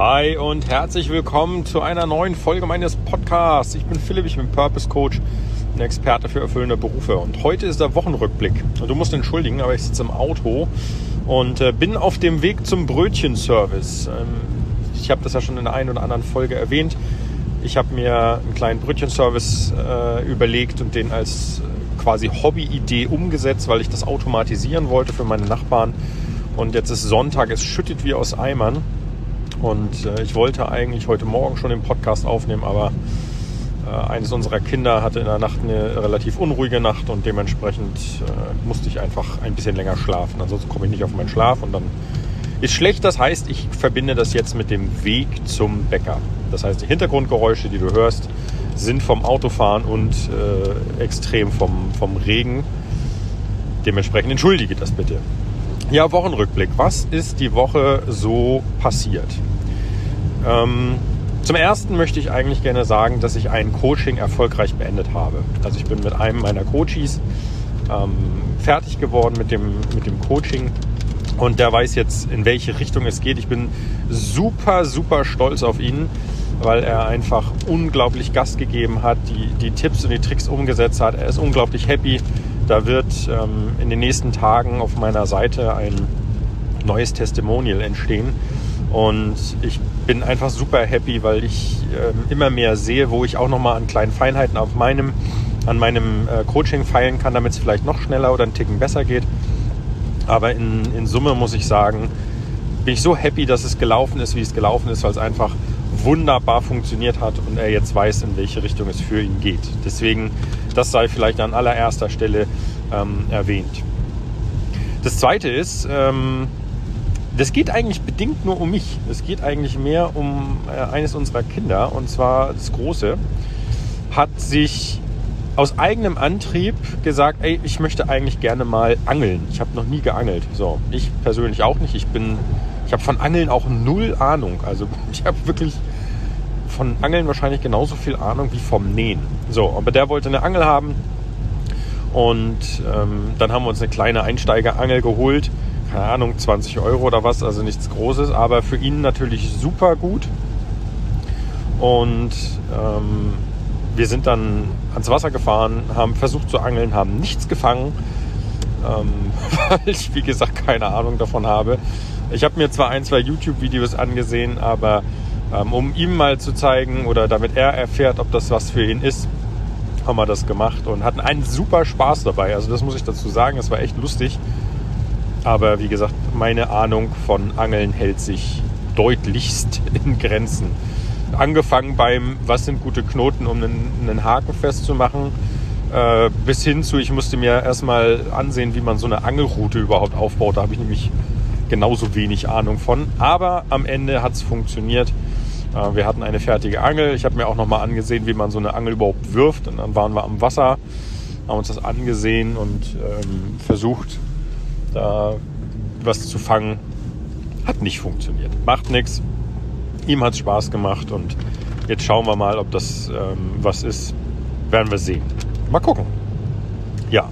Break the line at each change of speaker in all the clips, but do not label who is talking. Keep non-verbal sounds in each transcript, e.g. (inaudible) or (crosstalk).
Hi und herzlich willkommen zu einer neuen Folge meines Podcasts. Ich bin Philipp, ich bin Purpose Coach, ein Experte für erfüllende Berufe. Und heute ist der Wochenrückblick. Und du musst entschuldigen, aber ich sitze im Auto und äh, bin auf dem Weg zum Brötchenservice. Ähm, ich habe das ja schon in der einen oder anderen Folge erwähnt. Ich habe mir einen kleinen Brötchenservice äh, überlegt und den als äh, quasi Hobbyidee umgesetzt, weil ich das automatisieren wollte für meine Nachbarn. Und jetzt ist Sonntag, es schüttet wie aus Eimern. Und äh, ich wollte eigentlich heute Morgen schon den Podcast aufnehmen, aber äh, eines unserer Kinder hatte in der Nacht eine relativ unruhige Nacht und dementsprechend äh, musste ich einfach ein bisschen länger schlafen. Ansonsten komme ich nicht auf meinen Schlaf und dann ist schlecht. Das heißt, ich verbinde das jetzt mit dem Weg zum Bäcker. Das heißt, die Hintergrundgeräusche, die du hörst, sind vom Autofahren und äh, extrem vom, vom Regen. Dementsprechend entschuldige das bitte. Ja, Wochenrückblick. Was ist die Woche so passiert? Ähm, zum ersten möchte ich eigentlich gerne sagen, dass ich ein Coaching erfolgreich beendet habe. Also ich bin mit einem meiner Coaches ähm, fertig geworden mit dem, mit dem Coaching und der weiß jetzt, in welche Richtung es geht. Ich bin super, super stolz auf ihn, weil er einfach unglaublich Gas gegeben hat, die, die Tipps und die Tricks umgesetzt hat. Er ist unglaublich happy da wird ähm, in den nächsten Tagen auf meiner Seite ein neues Testimonial entstehen. Und ich bin einfach super happy, weil ich äh, immer mehr sehe, wo ich auch nochmal an kleinen Feinheiten auf meinem, an meinem äh, Coaching feilen kann, damit es vielleicht noch schneller oder einen Ticken besser geht. Aber in, in Summe muss ich sagen, bin ich so happy, dass es gelaufen ist, wie es gelaufen ist, weil es einfach wunderbar funktioniert hat und er jetzt weiß, in welche Richtung es für ihn geht. Deswegen, das sei vielleicht an allererster Stelle ähm, erwähnt. Das Zweite ist, ähm, das geht eigentlich bedingt nur um mich. Es geht eigentlich mehr um äh, eines unserer Kinder, und zwar das Große, hat sich aus eigenem Antrieb gesagt, ey, ich möchte eigentlich gerne mal angeln. Ich habe noch nie geangelt. So, ich persönlich auch nicht. Ich bin ich habe von Angeln auch null Ahnung. Also (laughs) ich habe wirklich von Angeln wahrscheinlich genauso viel Ahnung wie vom Nähen. So, aber der wollte eine Angel haben. Und ähm, dann haben wir uns eine kleine Einsteigerangel geholt. Keine Ahnung, 20 Euro oder was, also nichts Großes, aber für ihn natürlich super gut. Und ähm, wir sind dann ans Wasser gefahren, haben versucht zu angeln, haben nichts gefangen, ähm, (laughs) weil ich, wie gesagt, keine Ahnung davon habe. Ich habe mir zwar ein, zwei YouTube-Videos angesehen, aber ähm, um ihm mal zu zeigen oder damit er erfährt, ob das was für ihn ist, haben wir das gemacht und hatten einen super Spaß dabei. Also das muss ich dazu sagen, es war echt lustig. Aber wie gesagt, meine Ahnung von Angeln hält sich deutlichst (laughs) in Grenzen. Angefangen beim, was sind gute Knoten, um einen, einen Haken festzumachen, äh, bis hin zu, ich musste mir erstmal ansehen, wie man so eine Angelroute überhaupt aufbaut. Da habe ich nämlich genauso wenig Ahnung von. Aber am Ende hat es funktioniert. Äh, wir hatten eine fertige Angel. Ich habe mir auch nochmal angesehen, wie man so eine Angel überhaupt wirft. Und dann waren wir am Wasser, haben uns das angesehen und ähm, versucht, da was zu fangen. Hat nicht funktioniert. Macht nichts. Ihm hat es Spaß gemacht und jetzt schauen wir mal, ob das ähm, was ist. Werden wir sehen. Mal gucken. Ja,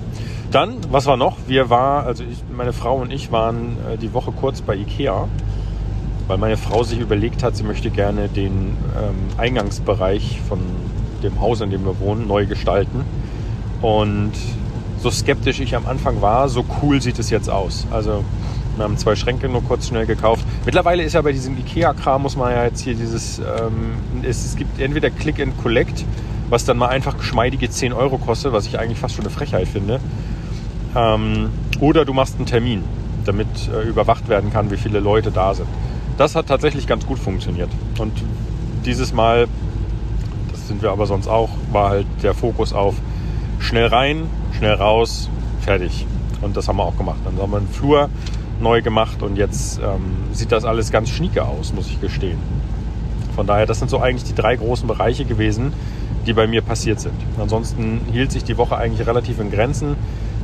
dann, was war noch? Wir waren, also ich, meine Frau und ich waren äh, die Woche kurz bei Ikea, weil meine Frau sich überlegt hat, sie möchte gerne den ähm, Eingangsbereich von dem Haus, in dem wir wohnen, neu gestalten. Und so skeptisch ich am Anfang war, so cool sieht es jetzt aus. Also wir haben zwei Schränke nur kurz schnell gekauft. Mittlerweile ist ja bei diesem Ikea-Kram, muss man ja jetzt hier dieses, ähm, es, es gibt entweder Click and Collect, was dann mal einfach geschmeidige 10 Euro kostet, was ich eigentlich fast schon eine Frechheit finde. Ähm, oder du machst einen Termin, damit äh, überwacht werden kann, wie viele Leute da sind. Das hat tatsächlich ganz gut funktioniert. Und dieses Mal, das sind wir aber sonst auch, war halt der Fokus auf schnell rein, schnell raus, fertig. Und das haben wir auch gemacht. Dann haben wir einen Flur neu gemacht und jetzt ähm, sieht das alles ganz schnieke aus, muss ich gestehen. Von daher, das sind so eigentlich die drei großen Bereiche gewesen, die bei mir passiert sind. Ansonsten hielt sich die Woche eigentlich relativ in Grenzen.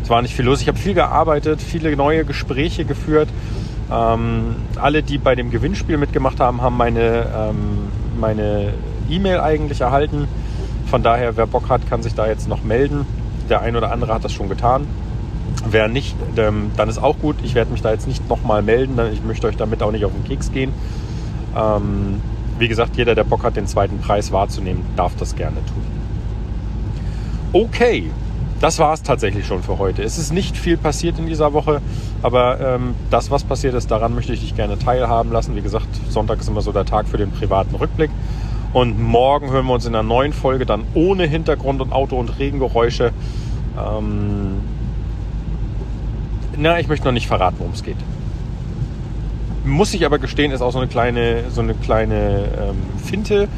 Es war nicht viel los. Ich habe viel gearbeitet, viele neue Gespräche geführt. Ähm, alle, die bei dem Gewinnspiel mitgemacht haben, haben meine ähm, meine E-Mail eigentlich erhalten. Von daher, wer Bock hat, kann sich da jetzt noch melden. Der ein oder andere hat das schon getan. Wer nicht, ähm, dann ist auch gut. Ich werde mich da jetzt nicht nochmal melden. Ich möchte euch damit auch nicht auf den Keks gehen. Ähm, wie gesagt, jeder, der Bock hat, den zweiten Preis wahrzunehmen, darf das gerne tun. Okay, das war es tatsächlich schon für heute. Es ist nicht viel passiert in dieser Woche, aber ähm, das, was passiert ist, daran möchte ich dich gerne teilhaben lassen. Wie gesagt, Sonntag ist immer so der Tag für den privaten Rückblick. Und morgen hören wir uns in einer neuen Folge dann ohne Hintergrund und Auto- und Regengeräusche. Ähm, na, ich möchte noch nicht verraten, worum es geht. Muss ich aber gestehen, ist auch so eine kleine, so eine kleine ähm, Finte,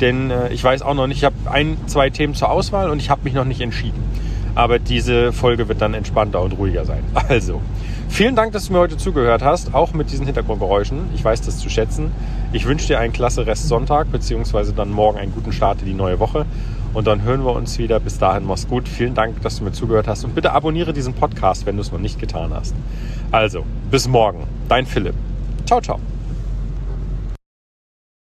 denn äh, ich weiß auch noch nicht, ich habe ein, zwei Themen zur Auswahl und ich habe mich noch nicht entschieden. Aber diese Folge wird dann entspannter und ruhiger sein. (laughs) Also, vielen Dank, dass du mir heute zugehört hast, auch mit diesen Hintergrundgeräuschen. Ich weiß das zu schätzen. Ich wünsche dir einen klasse Rest Sonntag, beziehungsweise dann morgen einen guten Start in die neue Woche. Und dann hören wir uns wieder. Bis dahin, mach's gut. Vielen Dank, dass du mir zugehört hast. Und bitte abonniere diesen Podcast, wenn du es noch nicht getan hast. Also, bis morgen. Dein Philipp. 超丑